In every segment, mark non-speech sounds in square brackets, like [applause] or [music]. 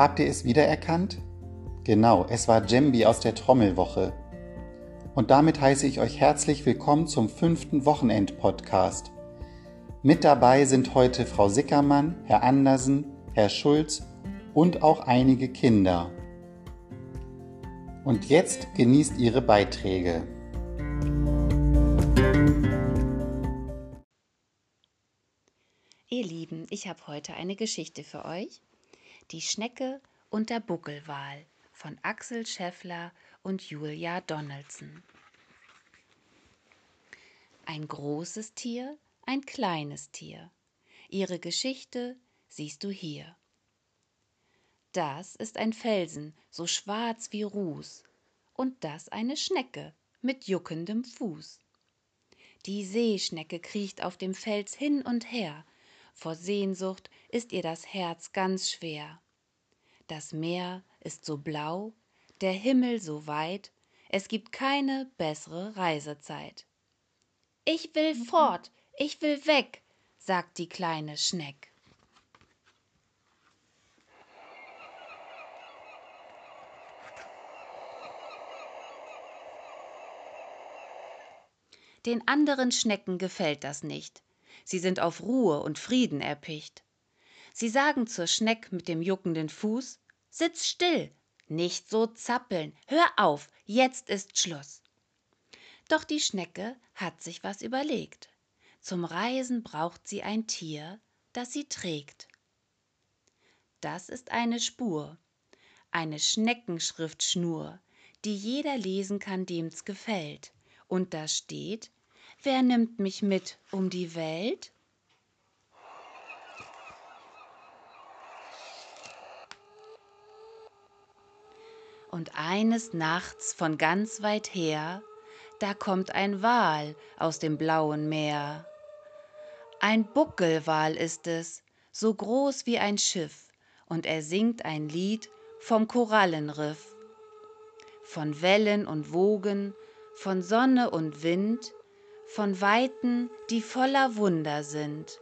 Habt ihr es wiedererkannt? Genau, es war Jembi aus der Trommelwoche. Und damit heiße ich euch herzlich willkommen zum fünften Wochenend-Podcast. Mit dabei sind heute Frau Sickermann, Herr Andersen, Herr Schulz und auch einige Kinder. Und jetzt genießt ihre Beiträge. Ihr Lieben, ich habe heute eine Geschichte für euch. Die Schnecke und der Buckelwal von Axel Scheffler und Julia Donaldson. Ein großes Tier, ein kleines Tier. Ihre Geschichte siehst du hier. Das ist ein Felsen, so schwarz wie Ruß, und das eine Schnecke mit juckendem Fuß. Die Seeschnecke kriecht auf dem Fels hin und her, vor Sehnsucht ist ihr das Herz ganz schwer. Das Meer ist so blau, der Himmel so weit, es gibt keine bessere Reisezeit. Ich will fort, ich will weg, sagt die kleine Schneck. Den anderen Schnecken gefällt das nicht. Sie sind auf Ruhe und Frieden erpicht. Sie sagen zur Schneck mit dem juckenden Fuß: Sitz still, nicht so zappeln, hör auf, jetzt ist Schluss. Doch die Schnecke hat sich was überlegt. Zum Reisen braucht sie ein Tier, das sie trägt. Das ist eine Spur, eine Schneckenschriftschnur, die jeder lesen kann, dem's gefällt. Und da steht, wer nimmt mich mit um die Welt? Und eines Nachts von ganz weit her, da kommt ein Wal aus dem blauen Meer. Ein Buckelwal ist es, so groß wie ein Schiff, und er singt ein Lied vom Korallenriff. Von Wellen und Wogen, von Sonne und Wind, von Weiten, die voller Wunder sind.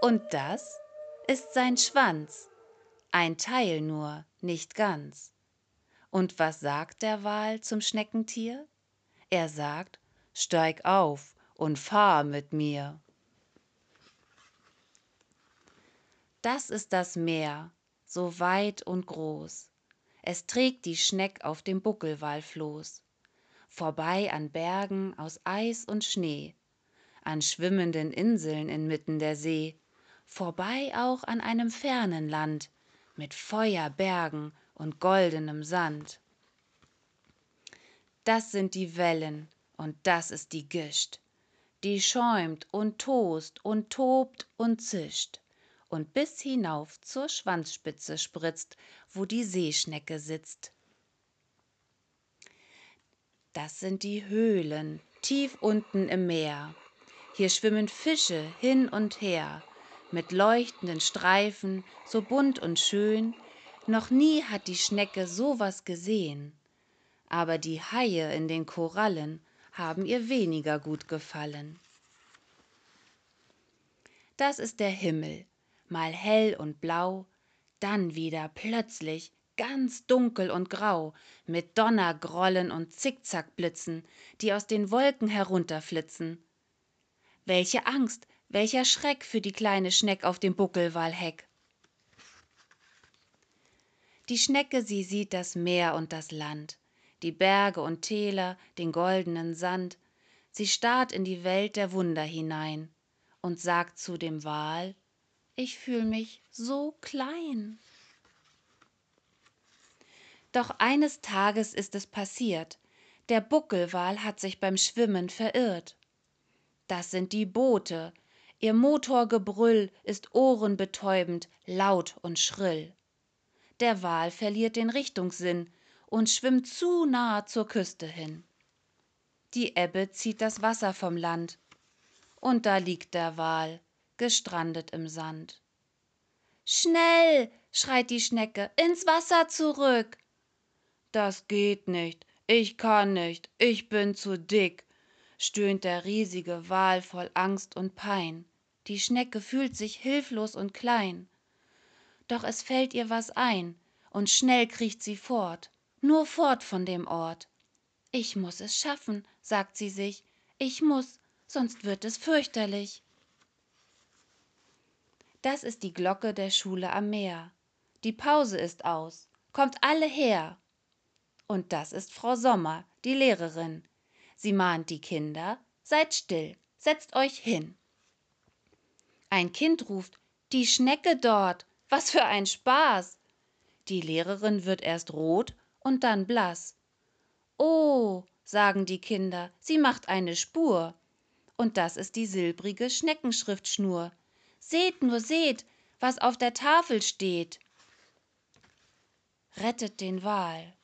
Und das ist sein Schwanz, ein Teil nur, nicht ganz. Und was sagt der Wal zum Schneckentier? Er sagt, steig auf und fahr mit mir. Das ist das Meer, so weit und groß. Es trägt die Schneck auf dem Buckelwalfloß, vorbei an Bergen aus Eis und Schnee, an schwimmenden Inseln inmitten der See, vorbei auch an einem fernen Land, mit Feuerbergen und goldenem Sand. Das sind die Wellen und das ist die Gischt, die schäumt und tost und tobt und zischt und bis hinauf zur Schwanzspitze spritzt, wo die Seeschnecke sitzt. Das sind die Höhlen tief unten im Meer. Hier schwimmen Fische hin und her, mit leuchtenden Streifen, so bunt und schön, noch nie hat die Schnecke so was gesehen. Aber die Haie in den Korallen haben ihr weniger gut gefallen. Das ist der Himmel, mal hell und blau, dann wieder plötzlich ganz dunkel und grau, mit Donnergrollen und Zickzackblitzen, die aus den Wolken herunterflitzen. Welche Angst, welcher Schreck für die kleine Schneck auf dem Buckelwalheck. Die Schnecke, sie sieht das Meer und das Land, die Berge und Täler, den goldenen Sand. Sie starrt in die Welt der Wunder hinein und sagt zu dem Wal, ich fühl mich so klein. Doch eines Tages ist es passiert, der Buckelwal hat sich beim Schwimmen verirrt. Das sind die Boote, ihr Motorgebrüll ist ohrenbetäubend, laut und schrill. der Wal verliert den Richtungssinn und schwimmt zu nah zur Küste hin. Die Ebbe zieht das Wasser vom Land, und da liegt der Wal, gestrandet im Sand. Schnell, schreit die Schnecke, ins Wasser zurück. Das geht nicht, ich kann nicht, ich bin zu dick, stöhnt der riesige Wal voll Angst und Pein. Die Schnecke fühlt sich hilflos und klein. Doch es fällt ihr was ein, und schnell kriecht sie fort, nur fort von dem Ort. Ich muss es schaffen, sagt sie sich, ich muss, sonst wird es fürchterlich. Das ist die Glocke der Schule am Meer. Die Pause ist aus, kommt alle her. Und das ist Frau Sommer, die Lehrerin. Sie mahnt die Kinder, seid still, setzt euch hin. Ein Kind ruft, die Schnecke dort, was für ein Spaß. Die Lehrerin wird erst rot und dann blass. Oh, sagen die Kinder, sie macht eine Spur. Und das ist die silbrige Schneckenschriftschnur. Seht nur, seht, was auf der Tafel steht. Rettet den Wal.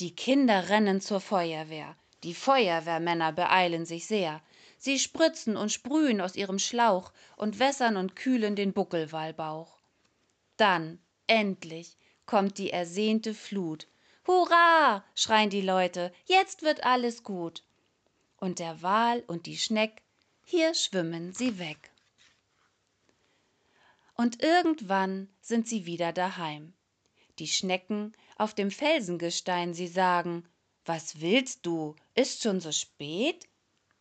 Die Kinder rennen zur Feuerwehr. Die Feuerwehrmänner beeilen sich sehr. Sie spritzen und sprühen aus ihrem Schlauch und wässern und kühlen den Buckelwalbauch. Dann, endlich, kommt die ersehnte Flut. Hurra! schreien die Leute, jetzt wird alles gut. Und der Wal und die Schneck, hier schwimmen sie weg. Und irgendwann sind sie wieder daheim. Die Schnecken auf dem Felsengestein, sie sagen, was willst du? Ist schon so spät?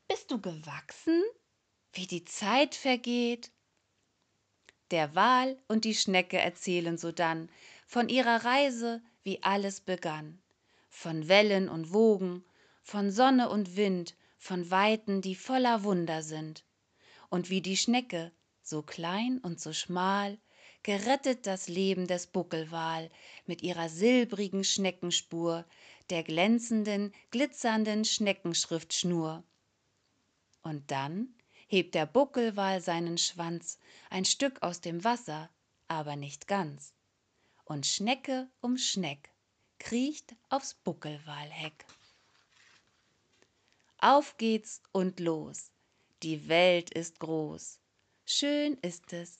Bist du gewachsen? Wie die Zeit vergeht? Der Wal und die Schnecke erzählen sodann von ihrer Reise, wie alles begann. Von Wellen und Wogen, von Sonne und Wind, von Weiten, die voller Wunder sind. Und wie die Schnecke, so klein und so schmal, gerettet das Leben des Buckelwal mit ihrer silbrigen Schneckenspur, der glänzenden, glitzernden Schneckenschriftschnur. Und dann hebt der Buckelwal seinen Schwanz ein Stück aus dem Wasser, aber nicht ganz. Und Schnecke um Schneck kriecht aufs Buckelwalheck. Auf geht's und los, die Welt ist groß, schön ist es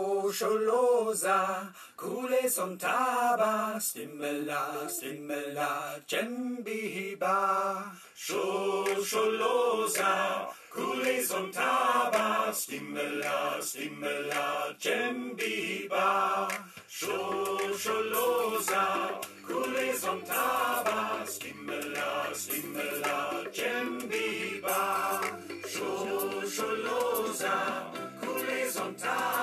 Buckelwalfloß. Shosholoza, Kule Sontaba, Stimmela, Stimmela, Djembihiba. Shosholoza, Kule Sontaba, Stimmela, Stimmela, Djembihiba. Shosholoza, Kule Sontaba, Stimmela, Stimmela, Djembihiba. Shosholoza, Kule Sontaba,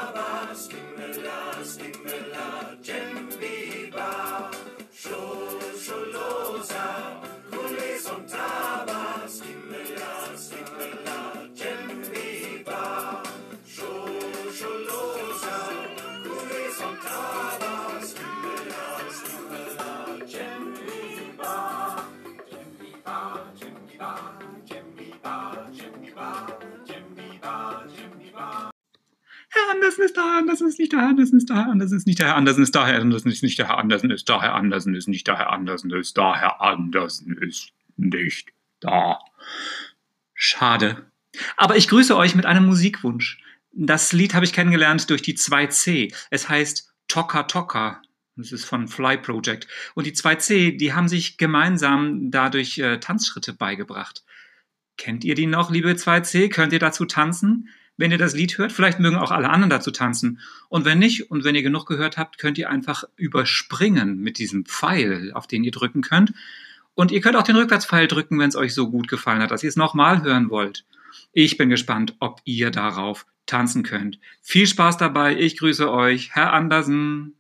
da, Andersen ist nicht da, Herr Andersen ist da, Herr Andersen ist nicht da, Herr Andersen ist da, Herr Andersen ist nicht da, Herr Andersen ist da, Herr Andersen ist nicht da, Herr Andersen ist da, Herr Andersen ist nicht da. Schade. Aber ich grüße euch mit einem Musikwunsch. Das Lied habe ich kennengelernt durch die 2C. Es heißt Toka Toka. Das ist von Fly Project. Und die 2C, die haben sich gemeinsam dadurch äh, Tanzschritte beigebracht. Kennt ihr die noch, liebe 2C? Könnt ihr dazu tanzen? Wenn ihr das Lied hört, vielleicht mögen auch alle anderen dazu tanzen. Und wenn nicht, und wenn ihr genug gehört habt, könnt ihr einfach überspringen mit diesem Pfeil, auf den ihr drücken könnt. Und ihr könnt auch den Rückwärtspfeil drücken, wenn es euch so gut gefallen hat, dass ihr es nochmal hören wollt. Ich bin gespannt, ob ihr darauf tanzen könnt. Viel Spaß dabei. Ich grüße euch, Herr Andersen.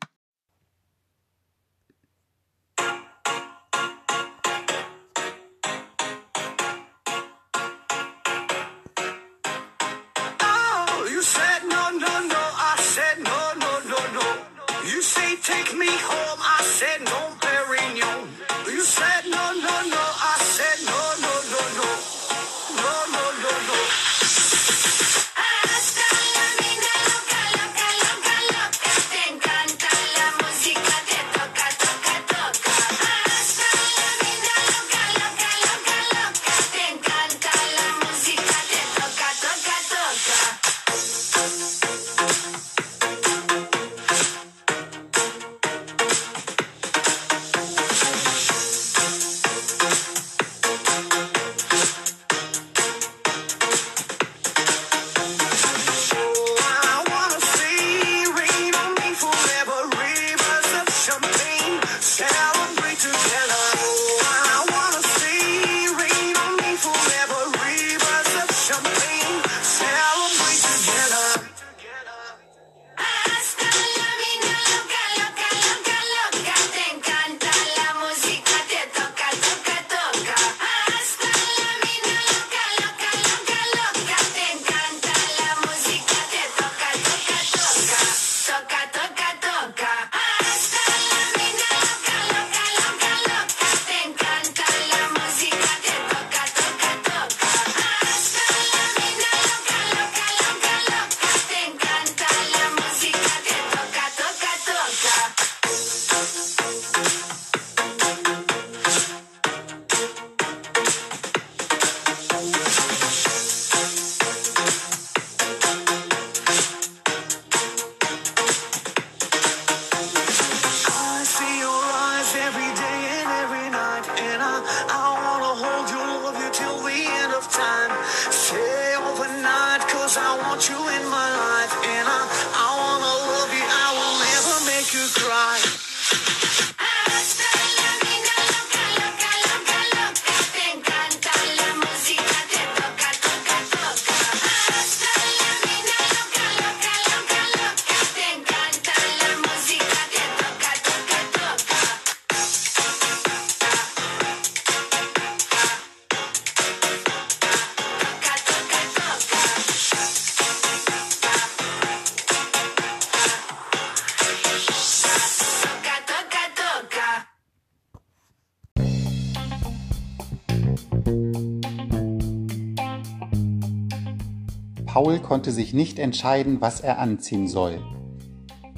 Konnte sich nicht entscheiden, was er anziehen soll.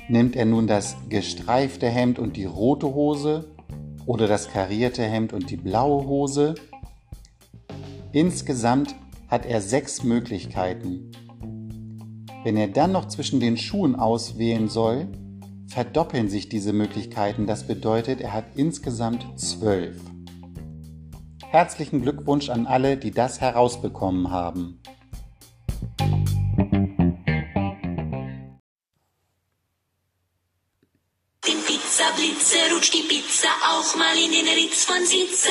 Nimmt er nun das gestreifte Hemd und die rote Hose oder das karierte Hemd und die blaue Hose? Insgesamt hat er sechs Möglichkeiten. Wenn er dann noch zwischen den Schuhen auswählen soll, verdoppeln sich diese Möglichkeiten. Das bedeutet, er hat insgesamt zwölf. Herzlichen Glückwunsch an alle, die das herausbekommen haben. Rutscht die Pizza auch mal in den Ritz von Sitze.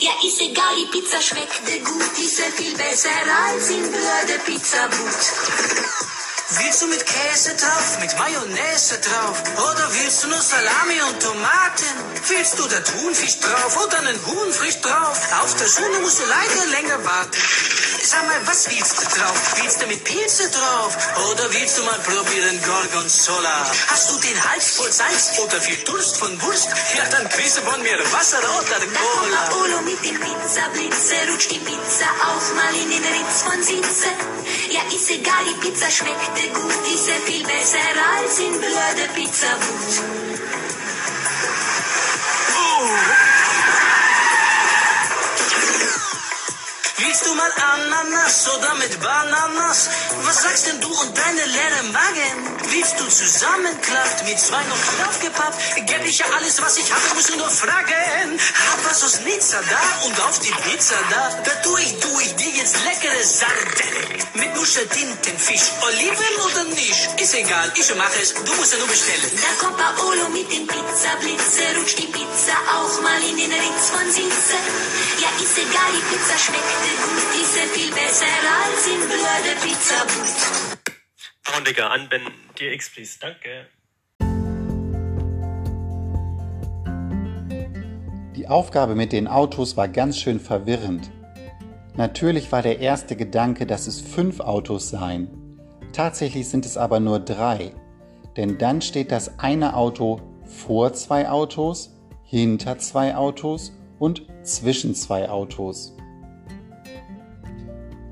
Ja, ist egal, die Pizza schmeckte gut, ist ja viel besser als in blöde Pizzabrut. Willst du mit Käse drauf, mit Mayonnaise drauf? Oder willst du nur Salami und Tomaten? Willst du da Thunfisch drauf oder einen Huhn frisch drauf? Auf der Schule musst du leider länger warten. Sag mal, was willst du drauf? Willst du mit Pilze drauf? Oder willst du mal probieren Gorgonzola? Hast du den Hals voll Salz oder viel Durst von Wurst? Ja, dann du von mir Wasser oder Da Cola. Paolo mit dem Pizza-Blitze, rutscht die Pizza auch mal in den Ritz von Sitze. Ja, ist egal, die Pizza schmeckte gut, ist ja viel besser als in blöde Pizzabrut. Willst du mal Ananas oder mit Bananas? Was sagst denn du und deine leere Magen? Willst du zusammenklappt mit zwei noch draufgepappt? Gäb ich ja alles, was ich habe, musst du nur fragen. Hab was aus Nizza da und auf die Pizza da. Da tu ich, tu ich dir jetzt leckere Sardellen. Mit Muscheltinten, Fisch, Oliven oder nicht? Ist egal, ich mache es, du musst ja nur bestellen. Da kommt Paolo mit dem Pizza-Blitze, rutscht die Pizza auch mal in den Ritz von Sitze. Ja, ist egal, die Pizza schmeckte ist ja viel besser als in blöde Pizzabrut. Braundecker an, Ben DX, please. Danke. Die Aufgabe mit den Autos war ganz schön verwirrend. Natürlich war der erste Gedanke, dass es fünf Autos seien. Tatsächlich sind es aber nur drei. Denn dann steht das eine Auto vor zwei Autos, hinter zwei Autos und zwischen zwei Autos.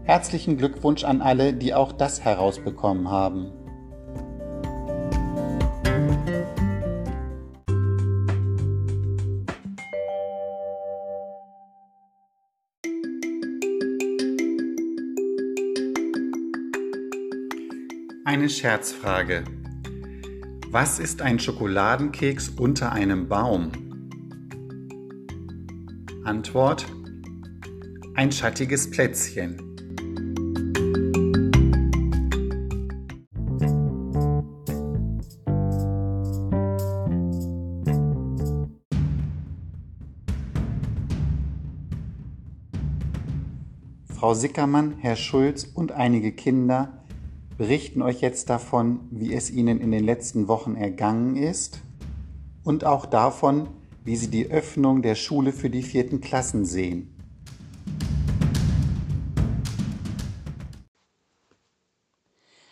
Herzlichen Glückwunsch an alle, die auch das herausbekommen haben. Eine Scherzfrage. Was ist ein Schokoladenkeks unter einem Baum? Antwort. Ein schattiges Plätzchen. Frau Sickermann, Herr Schulz und einige Kinder berichten euch jetzt davon, wie es ihnen in den letzten Wochen ergangen ist und auch davon, wie sie die Öffnung der Schule für die vierten Klassen sehen.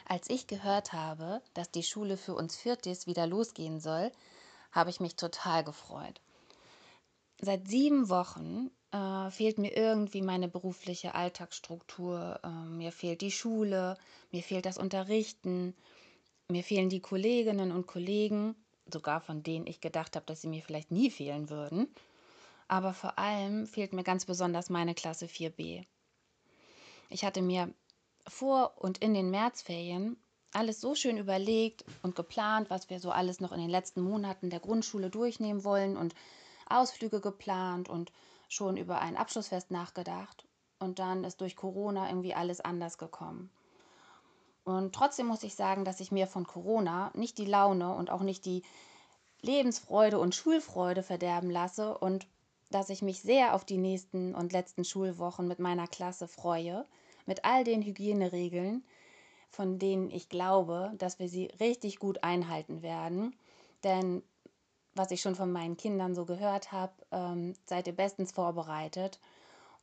Als ich gehört habe, dass die Schule für uns Viertis wieder losgehen soll, habe ich mich total gefreut. Seit sieben Wochen äh, fehlt mir irgendwie meine berufliche Alltagsstruktur. Äh, mir fehlt die Schule, mir fehlt das Unterrichten, mir fehlen die Kolleginnen und Kollegen, sogar von denen ich gedacht habe, dass sie mir vielleicht nie fehlen würden. Aber vor allem fehlt mir ganz besonders meine Klasse 4b. Ich hatte mir vor und in den Märzferien alles so schön überlegt und geplant, was wir so alles noch in den letzten Monaten der Grundschule durchnehmen wollen und Ausflüge geplant und schon über ein Abschlussfest nachgedacht. Und dann ist durch Corona irgendwie alles anders gekommen. Und trotzdem muss ich sagen, dass ich mir von Corona nicht die Laune und auch nicht die Lebensfreude und Schulfreude verderben lasse und dass ich mich sehr auf die nächsten und letzten Schulwochen mit meiner Klasse freue, mit all den Hygieneregeln, von denen ich glaube, dass wir sie richtig gut einhalten werden. Denn was ich schon von meinen Kindern so gehört habe, ähm, seid ihr bestens vorbereitet.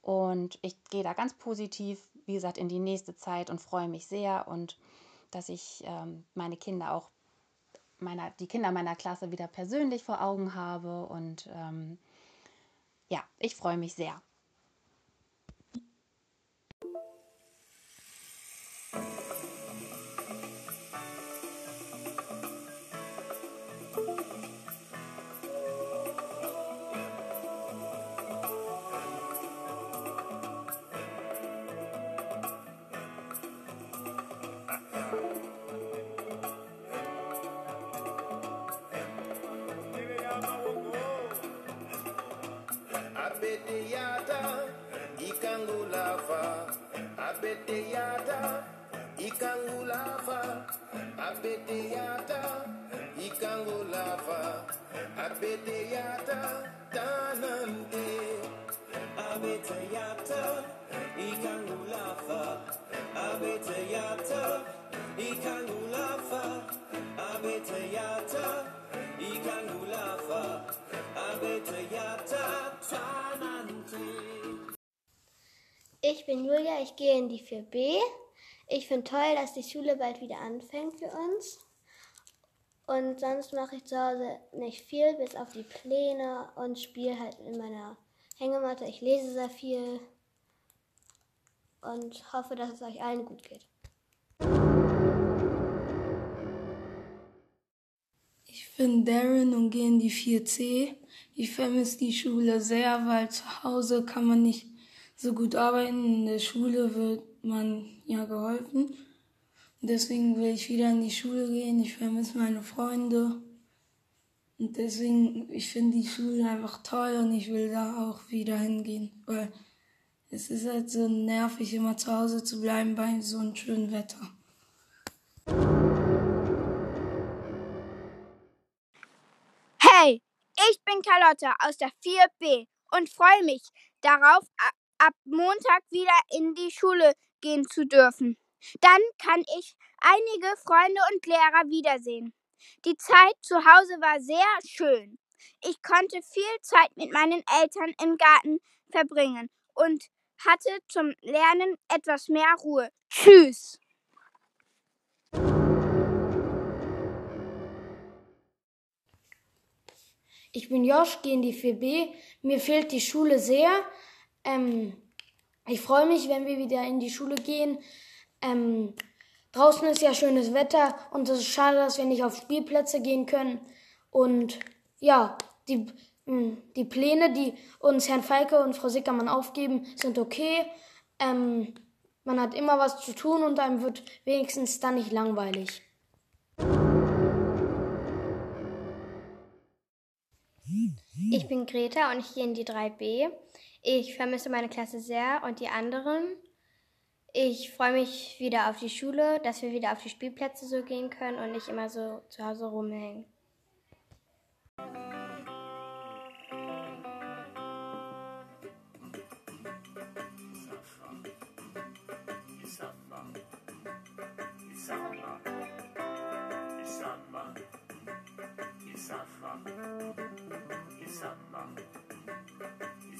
Und ich gehe da ganz positiv, wie gesagt, in die nächste Zeit und freue mich sehr und dass ich ähm, meine Kinder auch, meiner, die Kinder meiner Klasse wieder persönlich vor Augen habe. Und ähm, ja, ich freue mich sehr. Abeteyata ikangulava abeteyata tanante Abeteyata, ikangulafa. Abeteyata, ikangulafa. Abeteyata, ikangulafa. Abeteyata, tanante. Ich bin Julia, ich gehe in die 4b. Ich finde toll, dass die Schule bald wieder anfängt für uns. Und sonst mache ich zu Hause nicht viel, bis auf die Pläne und spiele halt in meiner Hängematte. Ich lese sehr viel und hoffe, dass es euch allen gut geht. Ich bin Darren und gehe in die 4C. Ich vermisse die Schule sehr, weil zu Hause kann man nicht so gut arbeiten. In der Schule wird man ja geholfen. Und deswegen will ich wieder in die Schule gehen. Ich vermisse meine Freunde. Und deswegen, ich finde die Schule einfach toll und ich will da auch wieder hingehen. Weil es ist halt so nervig, immer zu Hause zu bleiben bei so einem schönen Wetter. Hey, ich bin Carlotta aus der 4b und freue mich darauf, ab Montag wieder in die Schule gehen zu dürfen. Dann kann ich einige Freunde und Lehrer wiedersehen. Die Zeit zu Hause war sehr schön. Ich konnte viel Zeit mit meinen Eltern im Garten verbringen und hatte zum Lernen etwas mehr Ruhe. Tschüss. Ich bin Josh, gehe in die 4b. Mir fehlt die Schule sehr. Ähm, ich freue mich, wenn wir wieder in die Schule gehen. Ähm, draußen ist ja schönes Wetter und es ist schade, dass wir nicht auf Spielplätze gehen können. Und ja, die, mh, die Pläne, die uns Herrn Falke und Frau Sickermann aufgeben, sind okay. Ähm, man hat immer was zu tun und einem wird wenigstens dann nicht langweilig. Ich bin Greta und ich gehe in die 3b. Ich vermisse meine Klasse sehr und die anderen. Ich freue mich wieder auf die Schule, dass wir wieder auf die Spielplätze so gehen können und nicht immer so zu Hause rumhängen. Isama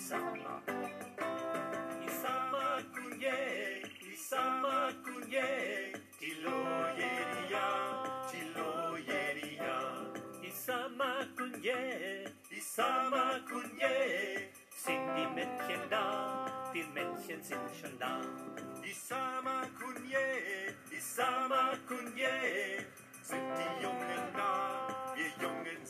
sama Isamaku ye, isamaku ye Chiloyeria, chiloyeria Isamaku ye, isamaku ye Sing die Männchen da, die Männchen sind schon da Isamaku ye, isamaku ye Sind die Jungen da, wir Jungen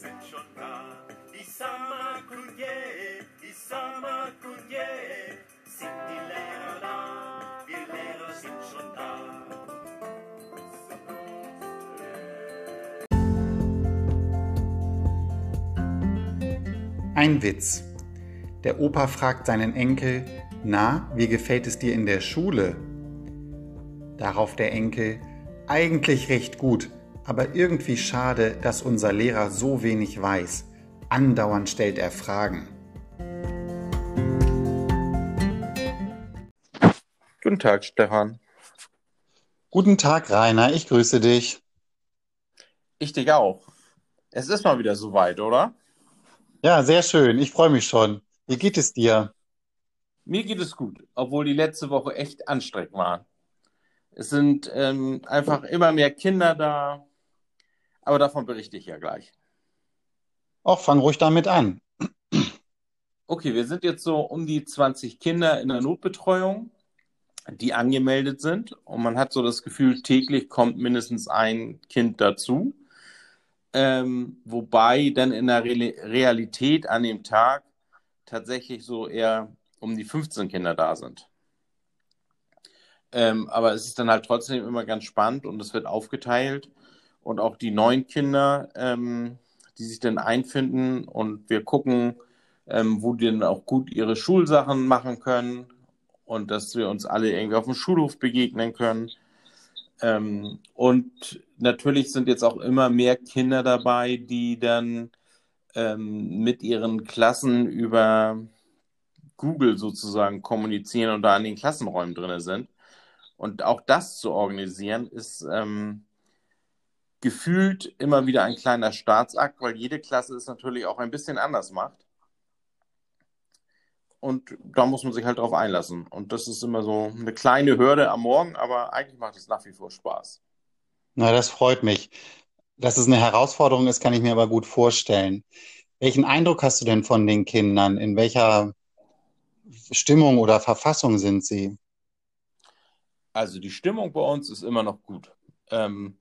Ein Witz. Der Opa fragt seinen Enkel, na, wie gefällt es dir in der Schule? Darauf der Enkel, eigentlich recht gut, Aber irgendwie schade, dass unser Lehrer so wenig weiß. Andauernd stellt er Fragen. Guten Tag, Stefan. Guten Tag, Rainer, ich grüße dich. Ich dich auch. Es ist mal wieder soweit, oder? Ja, sehr schön, ich freue mich schon. Wie geht es dir? Mir geht es gut, obwohl die letzte Woche echt anstrengend war. Es sind ähm, einfach immer mehr Kinder da, aber davon berichte ich ja gleich. Auch fang ruhig damit an. Okay, wir sind jetzt so um die 20 Kinder in der Notbetreuung, die angemeldet sind. Und man hat so das Gefühl, täglich kommt mindestens ein Kind dazu. Ähm, wobei dann in der Re Realität an dem Tag tatsächlich so eher um die 15 Kinder da sind. Ähm, aber es ist dann halt trotzdem immer ganz spannend und es wird aufgeteilt. Und auch die neuen Kinder, ähm, die sich dann einfinden und wir gucken, ähm, wo die dann auch gut ihre Schulsachen machen können und dass wir uns alle irgendwie auf dem Schulhof begegnen können. Ähm, und natürlich sind jetzt auch immer mehr Kinder dabei, die dann ähm, mit ihren Klassen über Google sozusagen kommunizieren und da in den Klassenräumen drin sind. Und auch das zu organisieren, ist ähm, gefühlt immer wieder ein kleiner Staatsakt, weil jede Klasse es natürlich auch ein bisschen anders macht. Und da muss man sich halt drauf einlassen. Und das ist immer so eine kleine Hürde am Morgen, aber eigentlich macht es nach wie vor Spaß. Na, das freut mich. Dass es eine Herausforderung ist, kann ich mir aber gut vorstellen. Welchen Eindruck hast du denn von den Kindern? In welcher Stimmung oder Verfassung sind sie? Also die Stimmung bei uns ist immer noch gut. Ähm,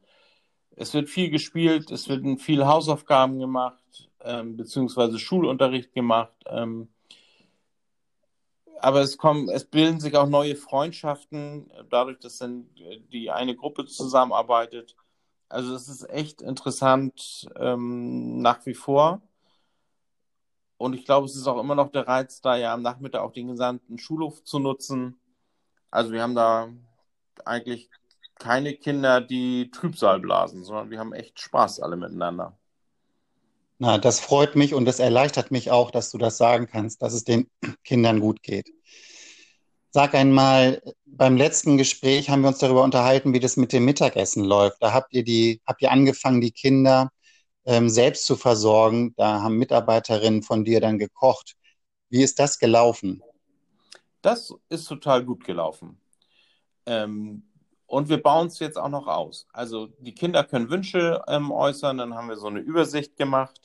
es wird viel gespielt, es werden viel Hausaufgaben gemacht, ähm, beziehungsweise Schulunterricht gemacht. Ähm, aber es kommen, es bilden sich auch neue Freundschaften, dadurch, dass dann die eine Gruppe zusammenarbeitet. Also es ist echt interessant ähm, nach wie vor. Und ich glaube, es ist auch immer noch der Reiz, da ja am Nachmittag auch den gesamten Schulhof zu nutzen. Also wir haben da eigentlich keine Kinder, die Trübsal blasen, sondern wir haben echt Spaß alle miteinander. Na, das freut mich und das erleichtert mich auch, dass du das sagen kannst, dass es den [clears throat] Kindern gut geht. Sag einmal, beim letzten Gespräch haben wir uns darüber unterhalten, wie das mit dem Mittagessen läuft. Da habt ihr die, habt ihr angefangen, die Kinder ähm, selbst zu versorgen. Da haben Mitarbeiterinnen von dir dann gekocht. Wie ist das gelaufen? Das ist total gut gelaufen. Ähm, und wir bauen es jetzt auch noch aus. Also die Kinder können Wünsche ähm, äußern, dann haben wir so eine Übersicht gemacht,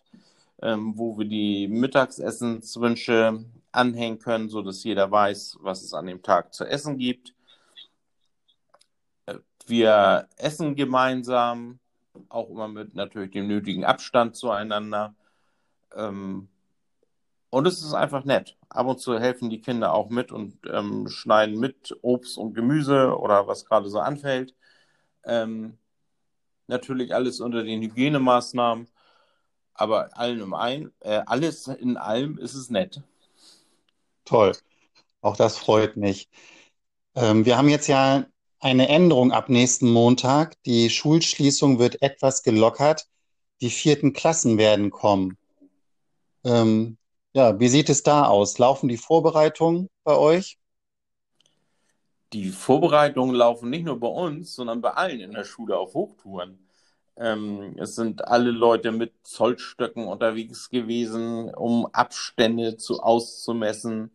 ähm, wo wir die Mittagsessenswünsche anhängen können, sodass jeder weiß, was es an dem Tag zu essen gibt. Äh, Wir essen gemeinsam, auch immer mit natürlich dem nötigen Abstand zueinander. Ähm, und es ist einfach nett. Ab und zu helfen die Kinder auch mit und ähm, schneiden mit Obst und Gemüse oder was gerade so anfällt. Ähm, natürlich alles unter den Hygienemaßnahmen, aber allen im ein, äh, alles in allem ist es nett. Toll. Auch das freut mich. Ähm, wir haben jetzt ja eine Änderung ab nächsten Montag. Die Schulschließung wird etwas gelockert. Die vierten Klassen werden kommen. Ähm, ja, wie sieht es da aus? Laufen die Vorbereitungen bei euch? Die Vorbereitungen laufen nicht nur bei uns, sondern bei allen in der Schule auf Hochtouren. Ähm, es sind alle Leute mit Zollstöcken unterwegs gewesen, um Abstände zu auszumessen.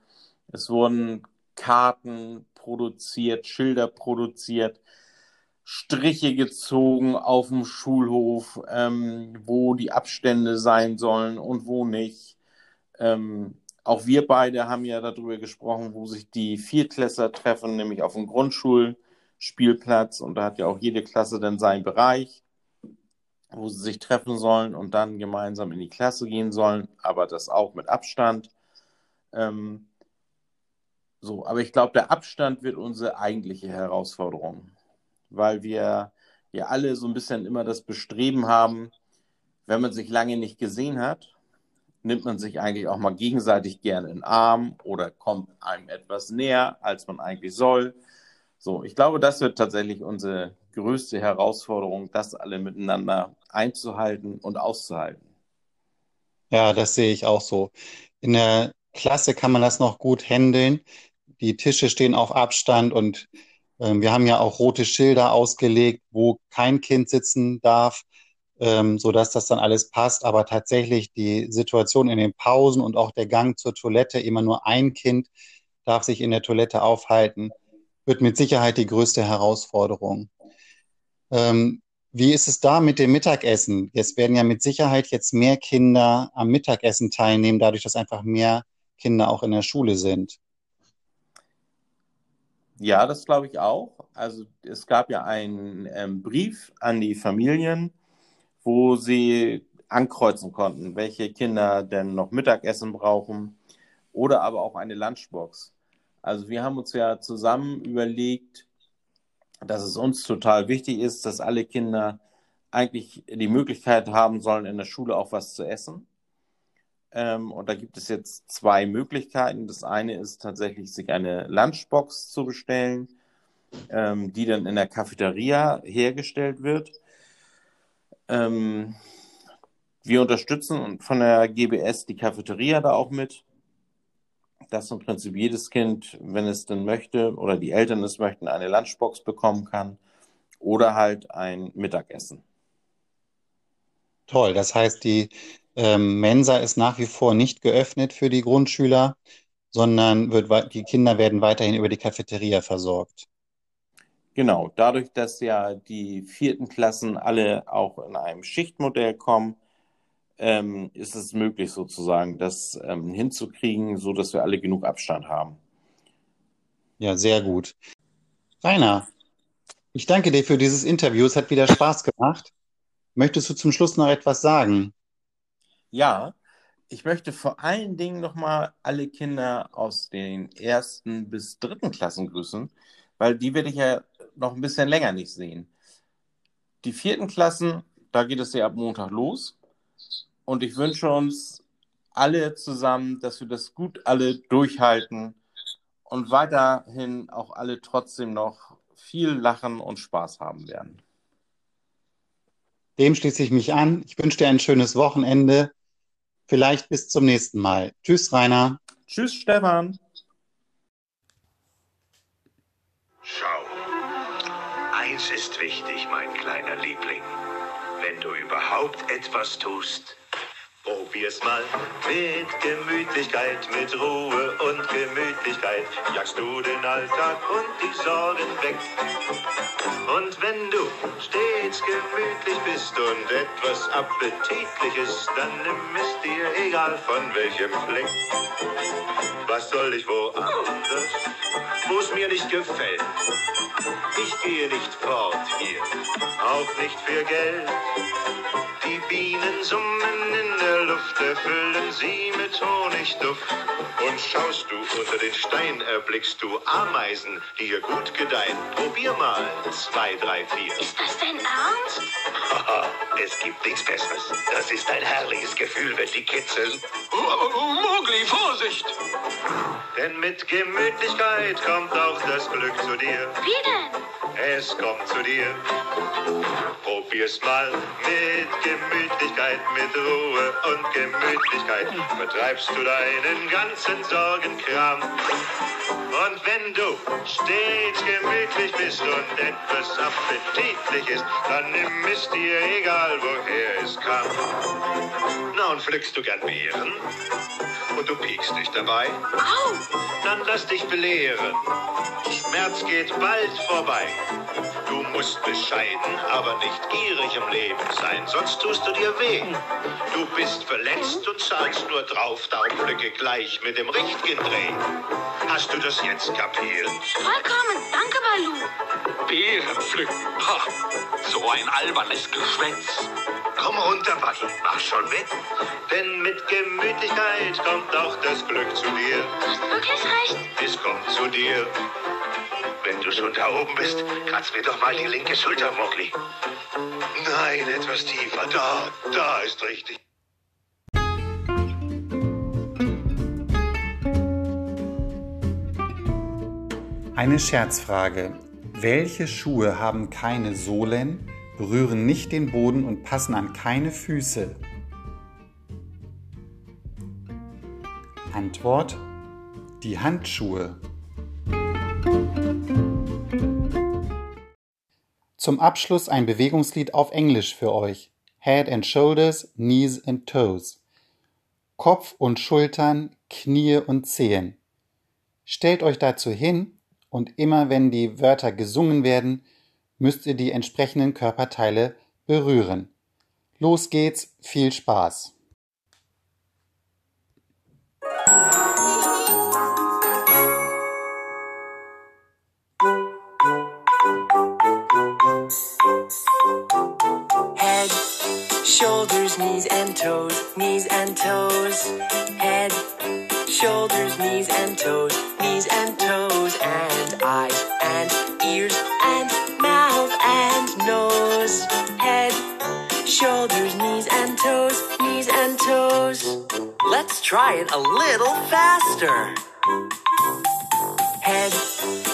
Es wurden Karten produziert, Schilder produziert, Striche gezogen auf dem Schulhof, ähm, wo die Abstände sein sollen und wo nicht. Ähm, auch wir beide haben ja darüber gesprochen, wo sich die Viertklässler treffen, nämlich auf dem Grundschulspielplatz. Und da hat ja auch jede Klasse dann seinen Bereich, wo sie sich treffen sollen und dann gemeinsam in die Klasse gehen sollen, aber das auch mit Abstand. Ähm, so, aber ich glaube, der Abstand wird unsere eigentliche Herausforderung, weil wir ja alle so ein bisschen immer das Bestreben haben, wenn man sich lange nicht gesehen hat, nimmt man sich eigentlich auch mal gegenseitig gerne in den Arm oder kommt einem etwas näher, als man eigentlich soll. So, ich glaube, das wird tatsächlich unsere größte Herausforderung, das alle miteinander einzuhalten und auszuhalten. Ja, das sehe ich auch so. In der Klasse kann man das noch gut handeln. Die Tische stehen auf Abstand und ähm, wir haben ja auch rote Schilder ausgelegt, wo kein Kind sitzen darf, ähm, sodass das dann alles passt. Aber tatsächlich die Situation in den Pausen und auch der Gang zur Toilette, immer nur ein Kind darf sich in der Toilette aufhalten, wird mit Sicherheit die größte Herausforderung. Ähm, wie ist es da mit dem Mittagessen? Es werden ja mit Sicherheit jetzt mehr Kinder am Mittagessen teilnehmen, dadurch, dass einfach mehr Kinder auch in der Schule sind. Ja, das glaube ich auch. Also es gab ja einen ähm, Brief an die Familien, wo sie ankreuzen konnten, welche Kinder denn noch Mittagessen brauchen oder aber auch eine Lunchbox. Also wir haben uns ja zusammen überlegt, dass es uns total wichtig ist, dass alle Kinder eigentlich die Möglichkeit haben sollen, in der Schule auch was zu essen. Ähm, und da gibt es jetzt zwei Möglichkeiten. Das eine ist tatsächlich, sich eine Lunchbox zu bestellen, ähm, die dann in der Cafeteria hergestellt wird. Ähm, wir unterstützen von der GBS die Cafeteria da auch mit, dass im Prinzip jedes Kind, wenn es denn möchte oder die Eltern es möchten, eine Lunchbox bekommen kann oder halt ein Mittagessen. Toll, das heißt, die ähm, Mensa ist nach wie vor nicht geöffnet für die Grundschüler, sondern wird, die Kinder werden weiterhin über die Cafeteria versorgt. Genau, dadurch, dass ja die vierten Klassen alle auch in einem Schichtmodell kommen, ähm, ist es möglich sozusagen, das ähm, hinzukriegen, so dass wir alle genug Abstand haben. Ja, sehr gut. Rainer, ich danke dir für dieses Interview. Es hat wieder Spaß gemacht. Möchtest du zum Schluss noch etwas sagen? Ja, ich möchte vor allen Dingen nochmal alle Kinder aus den ersten bis dritten Klassen grüßen, weil die werde ich ja noch ein bisschen länger nicht sehen. Die vierten Klassen, da geht es ja ab Montag los. Und ich wünsche uns alle zusammen, dass wir das gut alle durchhalten und weiterhin auch alle trotzdem noch viel lachen und Spaß haben werden. Dem schließe ich mich an. Ich wünsche dir ein schönes Wochenende. Vielleicht bis zum nächsten Mal. Tschüss, Rainer. Tschüss, Stefan. Schau, eins ist wichtig, mein kleiner Liebling. Wenn du überhaupt etwas tust, probier's mal mit Gemütlichkeit, mit Ruhe und Gemütlichkeit. Jagst du den Alltag und die Sorgen weg. Und wenn du stets gemütlich bist und etwas Appetitliches, dann nimm es dir egal von welchem Fleck. Was soll ich woanders, wo's mir nicht gefällt? Ich gehe nicht fort hier, auch nicht für Geld. Die Bienen summen in der Luft, erfüllen sie mit Honigduft. Und schaust du unter den Stein, erblickst du Ameisen, die hier gut gedeihen. Probier mal, zwei, drei, vier. Ist das dein Ernst? Haha, es gibt nichts Besseres. Das ist ein herrliches Gefühl, wenn die kitzeln. Mogli, Vorsicht! Denn mit Gemütlichkeit kommt auch das Glück zu dir. Wie denn? Es kommt zu dir. Probier's mal mit Gemütlichkeit, mit Ruhe und Gemütlichkeit. Vertreibst du deinen ganzen Sorgenkram. Und wenn du stets gemütlich bist und etwas appetitlich ist, dann nimm es dir egal, woher es kam. Na, und pflückst du gern Beeren? Und du piekst dich dabei? Au! Dann lass dich belehren. Schmerz geht bald vorbei. Du musst bescheiden, aber nicht gierig im Leben sein, sonst tust du dir weh. Du bist verletzt und zahlst nur drauf, darum pflücke gleich mit dem richtigen Dreh. Hast du das jetzt kapiert? Vollkommen. Danke, Balu. Beeren pflücken. Ha, so ein albernes Geschwätz. Komm runter, Buddy, mach schon mit. Denn mit Gemütlichkeit kommt auch das Glück zu dir. Du hast wirklich recht. Es kommt zu dir. Wenn du schon da oben bist, kratz mir doch mal die linke Schulter, Mogli. Nein, etwas tiefer. Da, da ist richtig. Eine Scherzfrage. Welche Schuhe haben keine Sohlen, berühren nicht den Boden und passen an keine Füße? Antwort: Die Handschuhe. Zum Abschluss ein Bewegungslied auf Englisch für euch. Head and Shoulders, Knees and Toes. Kopf und Schultern, Knie und Zehen. Stellt euch dazu hin und immer wenn die Wörter gesungen werden, müsst ihr die entsprechenden Körperteile berühren. Los geht's, viel Spaß! It a little faster. Head,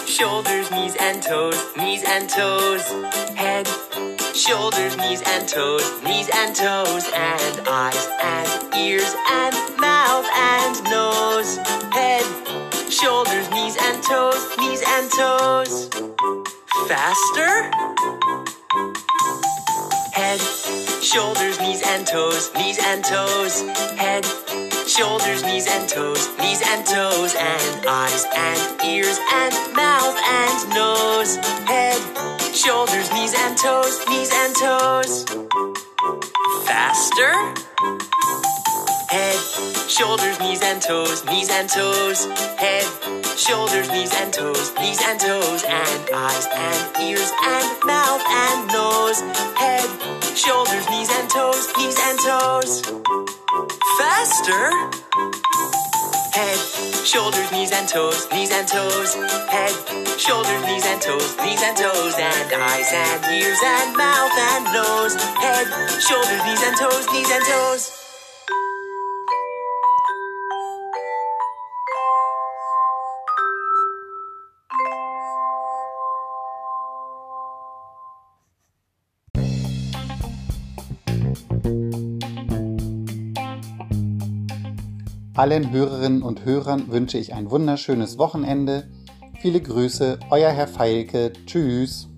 shoulders, knees and toes, knees and toes. Head, shoulders, knees and toes, knees and toes, and eyes and ears and mouth and nose. Head, shoulders, knees and toes, knees and toes. Faster? Head, shoulders, knees and toes, knees and toes. Head, shoulders, knees and toes, knees and toes, and eyes and ears and mouth and nose. Head, shoulders, knees and toes, knees and toes. Faster? Head, shoulders, knees and toes, knees and toes. Head, shoulders, knees and toes, knees and toes, and eyes and ears and mouth and nose. Head, shoulders, knees and toes, knees and toes. Faster? Head, shoulders, knees and toes, knees and toes. Head, shoulders, knees and toes, knees and toes, and eyes and ears and mouth and nose. Head, shoulders, knees and toes, knees and toes. Allen Hörerinnen und Hörern wünsche ich ein wunderschönes Wochenende. Viele Grüße, euer Herr Feilke. Tschüss.